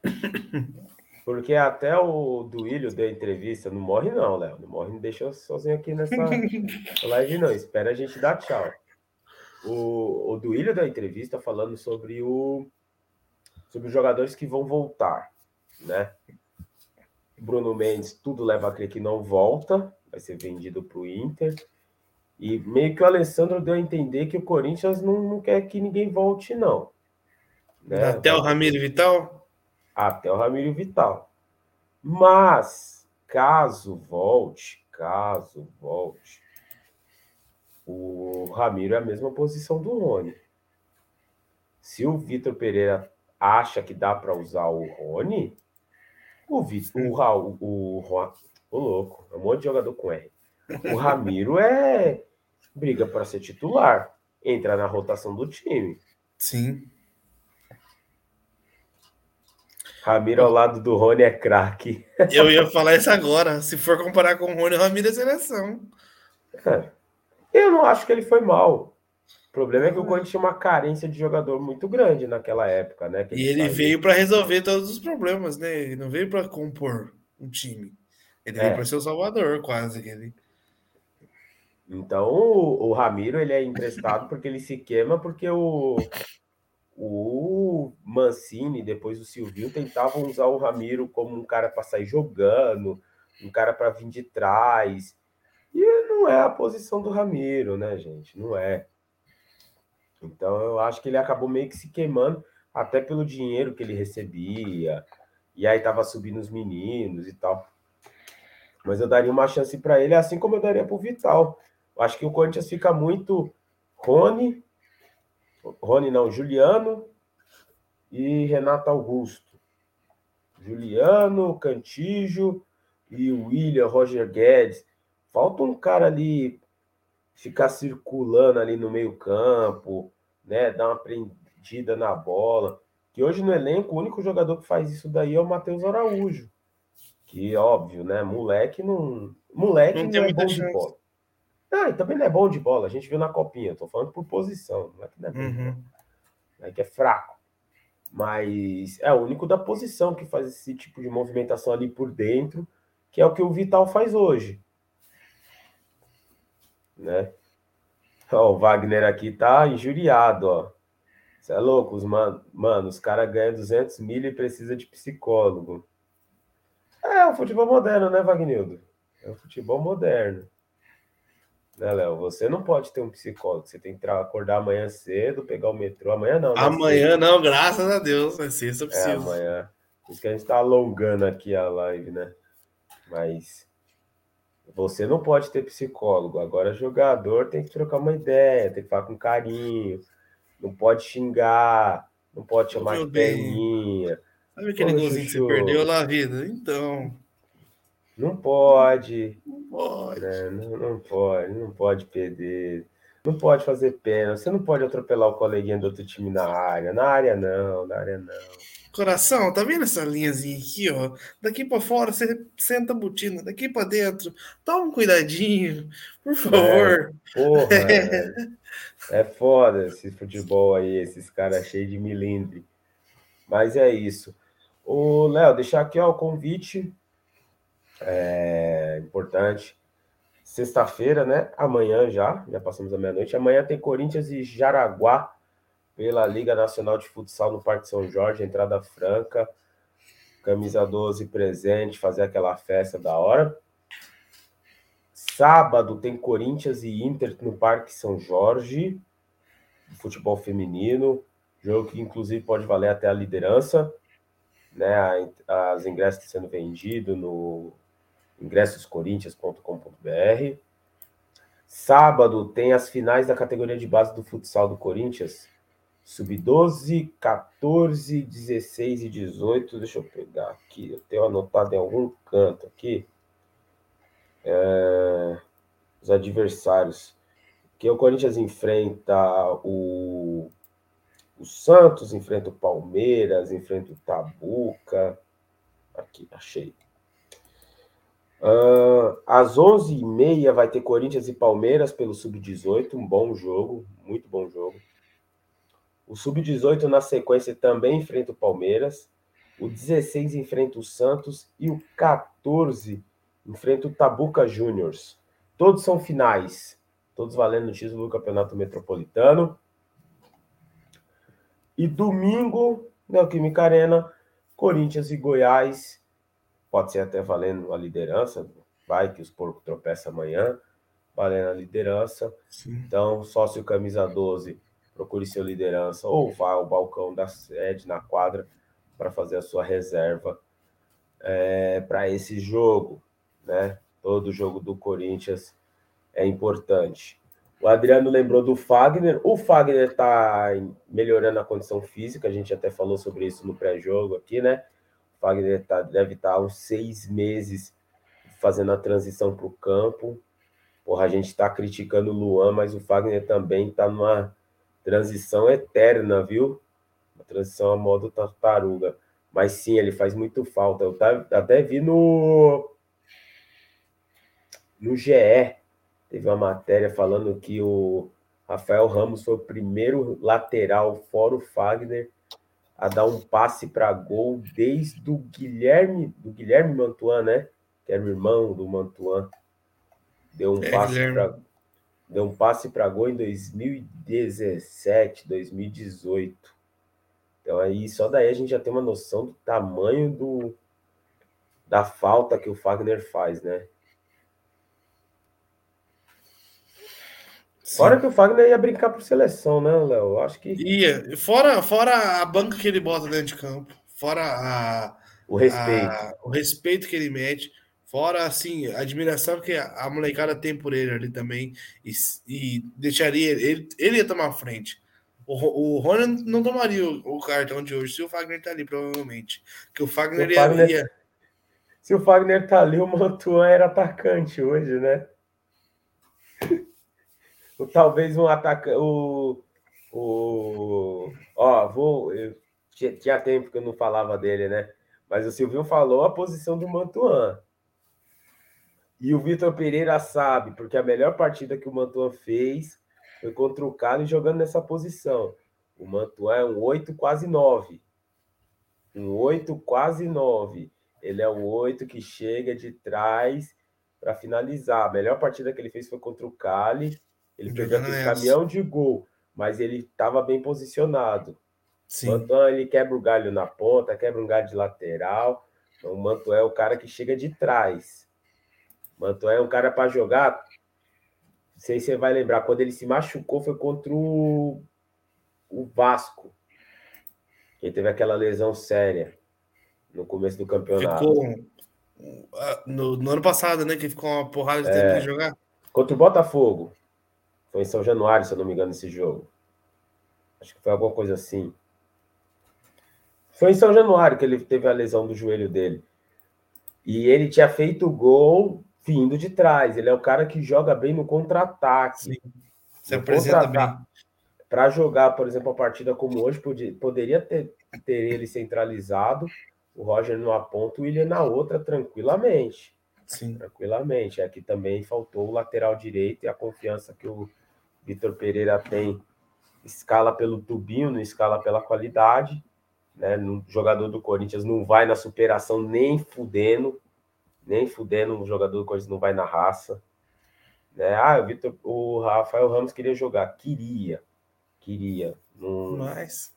Porque até o Duílio deu entrevista, não morre não, Léo. Não morre, não deixa sozinho aqui nessa live não. Espera a gente dar tchau. O, o Duílio deu entrevista falando sobre o sobre os jogadores que vão voltar, né? Bruno Mendes, tudo leva a crer que não volta, vai ser vendido para o Inter. E meio que o Alessandro deu a entender que o Corinthians não, não quer que ninguém volte, não. Né? Até o Ramiro Vital? Até o Ramiro Vital. Mas, caso volte, caso volte, o Ramiro é a mesma posição do Rony. Se o Vitor Pereira acha que dá para usar o Rony, O Vitor, o Raul, o, o, o louco, é um monte de jogador com R. O Ramiro é briga para ser titular, entra na rotação do time. Sim. Ramiro ao lado do Rony é craque. Eu ia falar isso agora. Se for comparar com o Rony, o Ramiro é seleção. É. Eu não acho que ele foi mal. O problema é que o Corinthians tinha uma carência de jogador muito grande naquela época, né? e ele saiu. veio para resolver todos os problemas, né? Ele não veio para compor um time. Ele é. veio para ser o salvador, quase. Ele... Então, o, o Ramiro ele é emprestado porque ele se queima, porque o, o Mancini, depois o Silvio, tentavam usar o Ramiro como um cara para sair jogando, um cara para vir de trás. E não é a posição do Ramiro, né, gente? Não é. Então eu acho que ele acabou meio que se queimando, até pelo dinheiro que ele recebia. E aí tava subindo os meninos e tal. Mas eu daria uma chance para ele, assim como eu daria para o Vital. Eu acho que o Corinthians fica muito Rony, Rony não, Juliano e Renato Augusto. Juliano, Cantijo e William, Roger Guedes. Falta um cara ali ficar circulando ali no meio campo, né, dar uma prendida na bola. Que hoje no elenco o único jogador que faz isso daí é o Matheus Araújo. Que óbvio, né, moleque não, moleque não, não é bom chance. de bola. Ah, e também não é bom de bola. A gente viu na copinha. Tô falando por posição. Não é que não é bom. Uhum. É que é fraco. Mas é o único da posição que faz esse tipo de movimentação ali por dentro, que é o que o Vital faz hoje né? Ó, o Wagner aqui tá injuriado, ó. Você é louco, os mano, mano, os caras ganham 200 mil e precisa de psicólogo. É o futebol moderno, né, Wagnildo? É o futebol moderno. Né, Léo? Você não pode ter um psicólogo. Você tem que acordar amanhã cedo, pegar o metrô. Amanhã não. Né? Amanhã não, graças a Deus. Vai ser isso eu preciso. É, amanhã. Por isso que a gente tá alongando aqui a live, né? Mas você não pode ter psicólogo. Agora, jogador tem que trocar uma ideia, tem que falar com carinho, não pode xingar, não pode chamar de perninha. Sabe aquele golzinho que você perdeu na vida? Então. Não pode. Não pode. Né? Não, não pode, não pode perder. Não pode fazer pena. Você não pode atropelar o coleguinha do outro time na área. Na área não, na área não. Coração, tá vendo essa linhazinha aqui, ó? Daqui para fora você senta a botina, daqui para dentro. Toma um cuidadinho, por favor. É, porra, é, é foda esse futebol aí, esses caras cheios de milindre. Mas é isso. O Léo, deixar aqui ó, o convite. É importante. Sexta-feira, né? Amanhã já, já passamos a meia-noite. Amanhã tem Corinthians e Jaraguá pela Liga Nacional de Futsal no Parque São Jorge, entrada franca, camisa 12 presente, fazer aquela festa da hora. Sábado tem Corinthians e Inter no Parque São Jorge, futebol feminino, jogo que inclusive pode valer até a liderança, né? As ingressos sendo vendidos no ingressoscorinthians.com.br. Sábado tem as finais da categoria de base do futsal do Corinthians, Sub-12, 14, 16 e 18. Deixa eu pegar aqui. Eu tenho anotado em algum canto aqui. É, os adversários. Que o Corinthians enfrenta o, o Santos, enfrenta o Palmeiras, enfrenta o Tabuca. Aqui, achei. Uh, às 11h30 vai ter Corinthians e Palmeiras pelo Sub-18. Um bom jogo, muito bom jogo. O Sub-18 na sequência também enfrenta o Palmeiras. O 16 enfrenta o Santos. E o 14 enfrenta o Tabuca Juniors. Todos são finais. Todos valendo o título do Campeonato Metropolitano. E domingo, Neoquímica Arena, Corinthians e Goiás. Pode ser até valendo a liderança. Vai que os porcos tropeçam amanhã. Valendo a liderança. Sim. Então, sócio camisa 12 procure seu liderança ou vá ao balcão da sede na quadra para fazer a sua reserva é, para esse jogo, né? Todo jogo do Corinthians é importante. O Adriano lembrou do Fagner. O Fagner está melhorando a condição física, a gente até falou sobre isso no pré-jogo aqui, né? Fagner tá, deve estar tá uns seis meses fazendo a transição para o campo. Porra, a gente está criticando o Luan, mas o Fagner também está numa transição eterna, viu? Uma transição a modo tartaruga. Mas sim, ele faz muito falta. Eu até vi no, no GE, teve uma matéria falando que o Rafael Ramos foi o primeiro lateral, fora o Fagner, a dar um passe para gol desde o Guilherme, do Guilherme Mantuan, né? Que era o irmão do Mantuan. Deu um é, passe para deu um passe para gol em 2017, 2018. Então aí só daí a gente já tem uma noção do tamanho do da falta que o Fagner faz, né? Fora que o Fagner ia brincar por seleção, né, Léo? Acho que. Ia. Fora, fora a banca que ele bota dentro de campo. Fora a, o respeito. A, o respeito que ele mete. Fora, assim, a admiração que a, molecada tem por ele ali também. E, e deixaria. Ele, ele ia tomar frente. O, o Rony não tomaria o, o, cartão de hoje se o Fagner tá ali, provavelmente. Que o Fagner, o Fagner ia, ia. Se o Fagner tá ali, o Mantuan era atacante hoje, né? Talvez um atacante. O, o, ó, vou. Eu, tinha tempo que eu não falava dele, né? Mas o Silvio falou a posição do Mantuan. E o Vitor Pereira sabe, porque a melhor partida que o Mantuan fez foi contra o Cali jogando nessa posição. O Mantuan é um 8, quase 9. Um 8, quase 9. Ele é um 8 que chega de trás para finalizar. A melhor partida que ele fez foi contra o Cali ele perdeu aquele caminhão de gol, mas ele estava bem posicionado. Sim. O Mantuan, ele quebra o galho na ponta, quebra um galho de lateral. Então, o Mantuan é o cara que chega de trás. O Mantuan é um cara para jogar. Não sei se você vai lembrar, quando ele se machucou foi contra o, o Vasco. Ele teve aquela lesão séria no começo do campeonato. Ficou no, no ano passado, né? Que ficou uma porrada de é, tempo de jogar. Contra o Botafogo. Foi em São Januário, se eu não me engano, esse jogo. Acho que foi alguma coisa assim. Foi em São Januário que ele teve a lesão do joelho dele. E ele tinha feito o gol vindo de trás. Ele é o cara que joga bem no contra-ataque. Se apresenta bem. Para jogar, por exemplo, a partida como hoje, poderia ter, ter ele centralizado, o Roger numa ponta, o William na outra, tranquilamente. Sim. Tranquilamente. Aqui também faltou o lateral direito e a confiança que o Vitor Pereira tem escala pelo tubinho, não escala pela qualidade. Né? O jogador do Corinthians não vai na superação nem fudendo, nem fudendo, o jogador do Corinthians não vai na raça. Né? Ah, o, Victor, o Rafael Ramos queria jogar, queria, queria. Não... Mas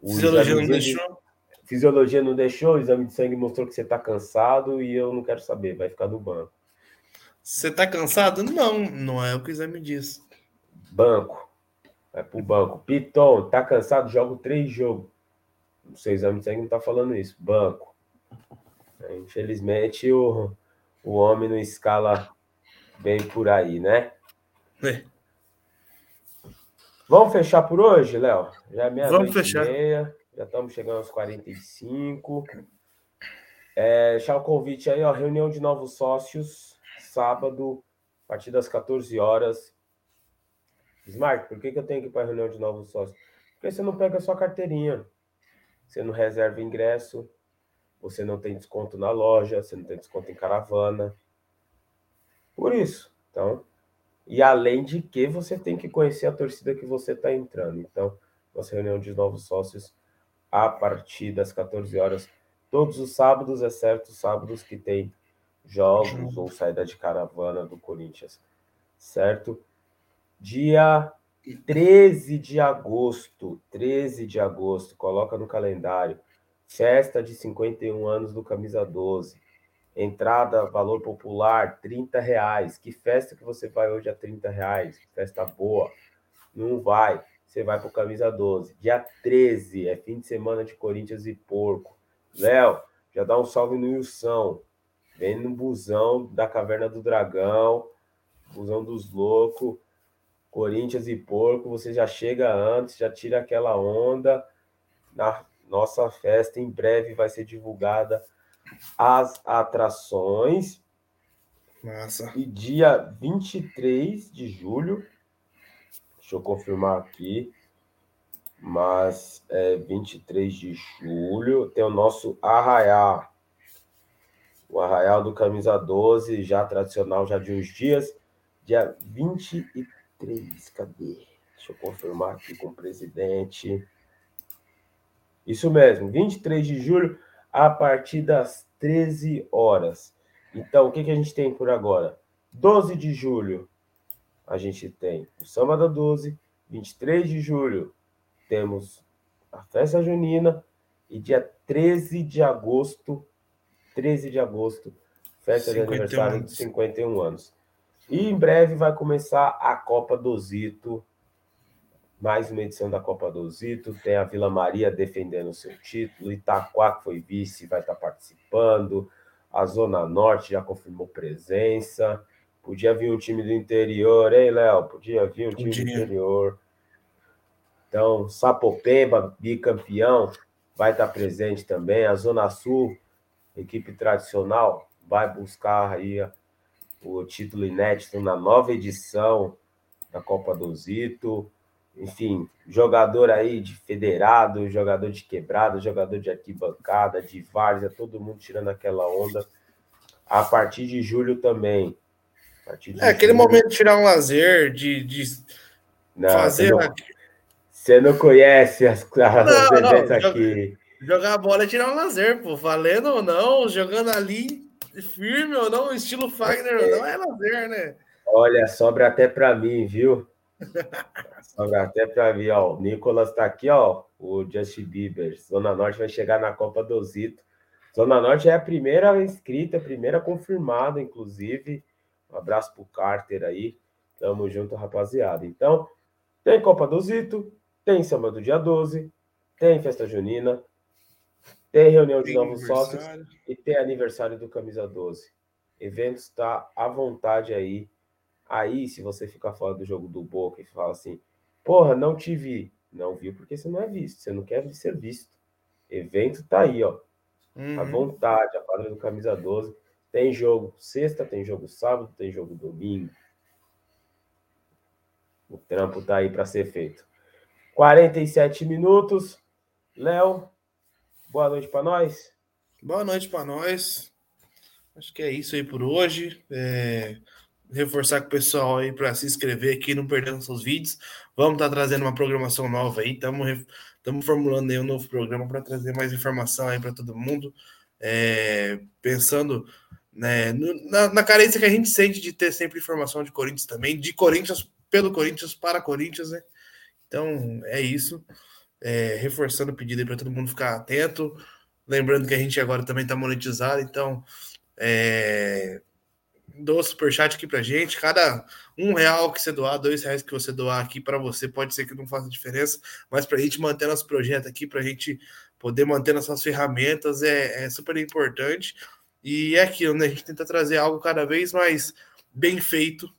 o fisiologia não deixou. Fisiologia não deixou, o exame de sangue mostrou que você está cansado e eu não quero saber, vai ficar no banco. Você está cansado? Não, não é o que o exame diz. Banco. Vai pro banco. Piton, tá cansado? Jogo três jogos. O seu exame de sangue não tá falando isso. Banco. É, infelizmente, o, o homem não escala bem por aí, né? É. Vamos fechar por hoje, Léo? Já é meia Vamos fechar. Meia, já estamos chegando aos 45. É, deixar o convite aí, ó. Reunião de novos sócios, sábado, a partir das 14 horas, Smart, por que, que eu tenho que ir para a reunião de novos sócios? Porque você não pega a sua carteirinha, você não reserva ingresso, você não tem desconto na loja, você não tem desconto em caravana. Por isso. Então, e além de que você tem que conhecer a torcida que você está entrando. Então, nossa reunião de novos sócios a partir das 14 horas, todos os sábados, exceto os sábados que tem jogos ou saída de caravana do Corinthians, certo? Dia 13 de agosto, 13 de agosto, coloca no calendário. Festa de 51 anos do Camisa 12. Entrada, valor popular, 30 reais. Que festa que você vai hoje a 30 reais? Festa boa. Não vai. Você vai para o Camisa 12. Dia 13, é fim de semana de Corinthians e Porco. Léo, já dá um salve no Wilson. Vem no busão da Caverna do Dragão, busão dos loucos Corinthians e Porco, você já chega antes, já tira aquela onda. Na, nossa festa em breve vai ser divulgada as atrações. Massa. E dia 23 de julho, deixa eu confirmar aqui, mas é 23 de julho, tem o nosso Arraial. O Arraial do Camisa 12, já tradicional, já de uns dias. Dia 23, cadê? Deixa eu confirmar aqui com o presidente. Isso mesmo, 23 de julho, a partir das 13 horas. Então, o que, que a gente tem por agora? 12 de julho, a gente tem o Samba da 12. 23 de julho, temos a festa junina. E dia 13 de agosto, 13 de agosto, festa de aniversário de 51 anos. E em breve vai começar a Copa do Zito, mais uma edição da Copa do Zito. Tem a Vila Maria defendendo o seu título, Itaquá, que foi vice, vai estar participando. A Zona Norte já confirmou presença. Podia vir um time do interior, hein, Léo? Podia vir um time Podia. do interior. Então, Sapopemba, bicampeão, vai estar presente também. A Zona Sul, equipe tradicional, vai buscar aí o título inédito na nova edição da Copa do Zito enfim, jogador aí de federado, jogador de quebrada, jogador de arquibancada, de várzea, todo mundo tirando aquela onda. A partir de julho também. é, julho... aquele momento de tirar um lazer, de, de não, fazer. Você não, você não conhece as, as não, não, aqui. Jogar, bola é tirar um lazer, pô. Valendo ou não, jogando ali, firme ou não, estilo Fagner ou não, é lazer, né? Olha, sobra até para mim, viu? Até para ver, ó. O Nicolas está aqui, ó. O Justin Bieber. Zona Norte vai chegar na Copa do Zito. Zona Norte é a primeira inscrita, a primeira confirmada, inclusive. Um abraço pro Carter aí. Tamo junto, rapaziada. Então, tem Copa do Zito, tem samba do dia 12, tem festa junina, tem reunião de tem novos sócios e tem aniversário do Camisa 12. Evento está à vontade aí. Aí, se você ficar fora do jogo do Boca e fala assim, Porra, não te vi. Não viu porque você não é visto. Você não quer ser visto. Evento tá aí, ó. Uhum. À vontade, a quadra do Camisa 12. Tem jogo sexta, tem jogo sábado, tem jogo domingo. O trampo tá aí para ser feito. 47 minutos. Léo, boa noite para nós. Boa noite para nós. Acho que é isso aí por hoje. É reforçar com o pessoal aí para se inscrever aqui, não perder nossos vídeos. Vamos estar tá trazendo uma programação nova aí, estamos formulando aí um novo programa para trazer mais informação aí para todo mundo. É, pensando né, na, na, carência que a gente sente de ter sempre informação de Corinthians também, de Corinthians pelo Corinthians para Corinthians, né? Então é isso. É, reforçando o pedido para todo mundo ficar atento. Lembrando que a gente agora também está monetizado, então é, do superchat aqui pra gente. Cada um real que você doar, dois reais que você doar aqui para você, pode ser que não faça diferença, mas para a gente manter nosso projeto aqui, para a gente poder manter nossas ferramentas, é, é, super importante. E é aquilo, né? A gente tenta trazer algo cada vez mais bem feito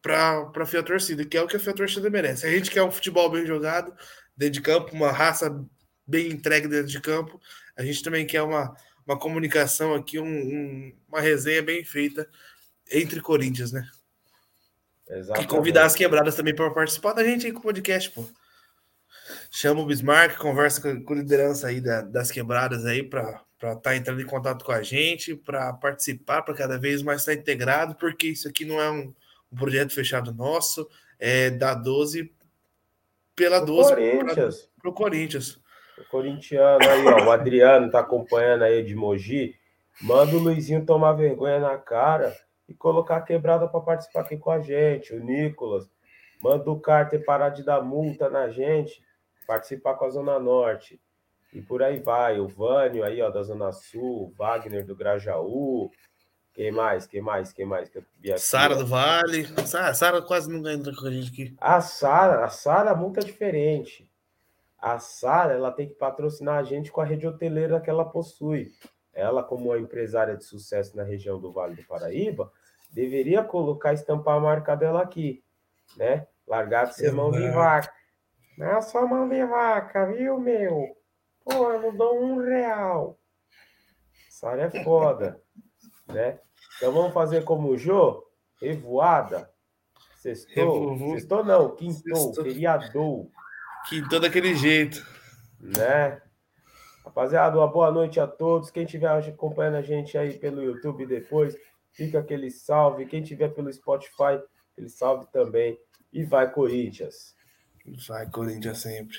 para a Fia Torcida, que é o que a Fia Torcida merece. A gente quer um futebol bem jogado dentro de campo, uma raça bem entregue dentro de campo. A gente também quer uma, uma comunicação aqui, um, um, uma resenha bem feita entre Corinthians, né? Exatamente. E convidar as quebradas também para participar da gente aí com o podcast, pô. Chama o Bismarck, conversa com, a liderança aí da, das quebradas aí para estar tá entrando em contato com a gente, para participar, para cada vez mais estar integrado, porque isso aqui não é um, um projeto fechado nosso, é da 12 pela Pro 12 Corinthians. Para o Corinthians. O corintiano aí, ó, o Adriano tá acompanhando aí de Mogi. Manda o Luizinho tomar vergonha na cara e colocar a quebrada para participar aqui com a gente. O Nicolas, manda o Carter parar de dar multa na gente, participar com a Zona Norte. E por aí vai. O Vânio aí, ó, da Zona Sul, o Wagner do Grajaú. Quem mais? Quem mais? Quem mais? Que Sara do Vale. Sara quase não entra com a gente aqui. A Sara, a Sara, é diferente. A Sara, ela tem que patrocinar a gente com a rede hoteleira que ela possui ela, como uma empresária de sucesso na região do Vale do Paraíba, deveria colocar, estampar a marca dela aqui, né? Largar de ser mão de vaca. Não é só mão de vaca, viu, meu? Pô, eu não dou um real. Sara é foda, né? Então vamos fazer como o Jô, revoada. Sextou. Sextou não, quintou, feriadou. Quintou daquele jeito. Né? Rapaziada, uma boa noite a todos. Quem estiver acompanhando a gente aí pelo YouTube depois, fica aquele salve. Quem estiver pelo Spotify, aquele salve também. E vai, Corinthians. Vai, Corinthians sempre.